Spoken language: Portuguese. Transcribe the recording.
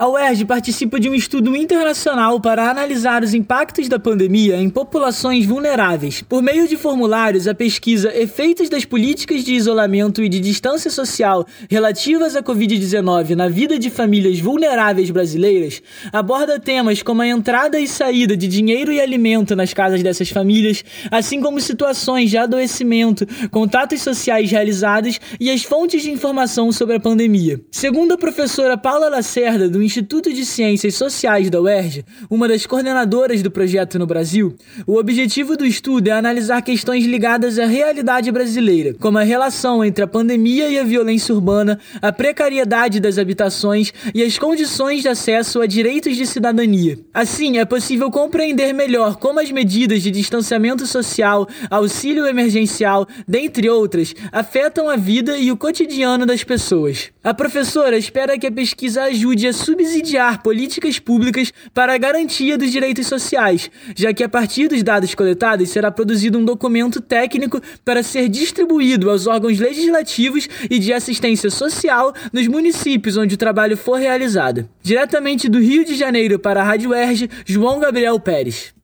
A UERJ participa de um estudo internacional para analisar os impactos da pandemia em populações vulneráveis. Por meio de formulários, a pesquisa Efeitos das políticas de isolamento e de distância social relativas à Covid-19 na vida de famílias vulneráveis brasileiras aborda temas como a entrada e saída de dinheiro e alimento nas casas dessas famílias, assim como situações de adoecimento, contatos sociais realizados e as fontes de informação sobre a pandemia. Segundo a professora Paula Lacerda, do Instituto de Ciências Sociais da UERJ, uma das coordenadoras do projeto no Brasil, o objetivo do estudo é analisar questões ligadas à realidade brasileira, como a relação entre a pandemia e a violência urbana, a precariedade das habitações e as condições de acesso a direitos de cidadania. Assim, é possível compreender melhor como as medidas de distanciamento social, auxílio emergencial, dentre outras, afetam a vida e o cotidiano das pessoas. A professora espera que a pesquisa ajude a subsidiar políticas públicas para a garantia dos direitos sociais, já que a partir dos dados coletados será produzido um documento técnico para ser distribuído aos órgãos legislativos e de assistência social nos municípios onde o trabalho for realizado. Diretamente do Rio de Janeiro para a Rádio Erge, João Gabriel Pérez.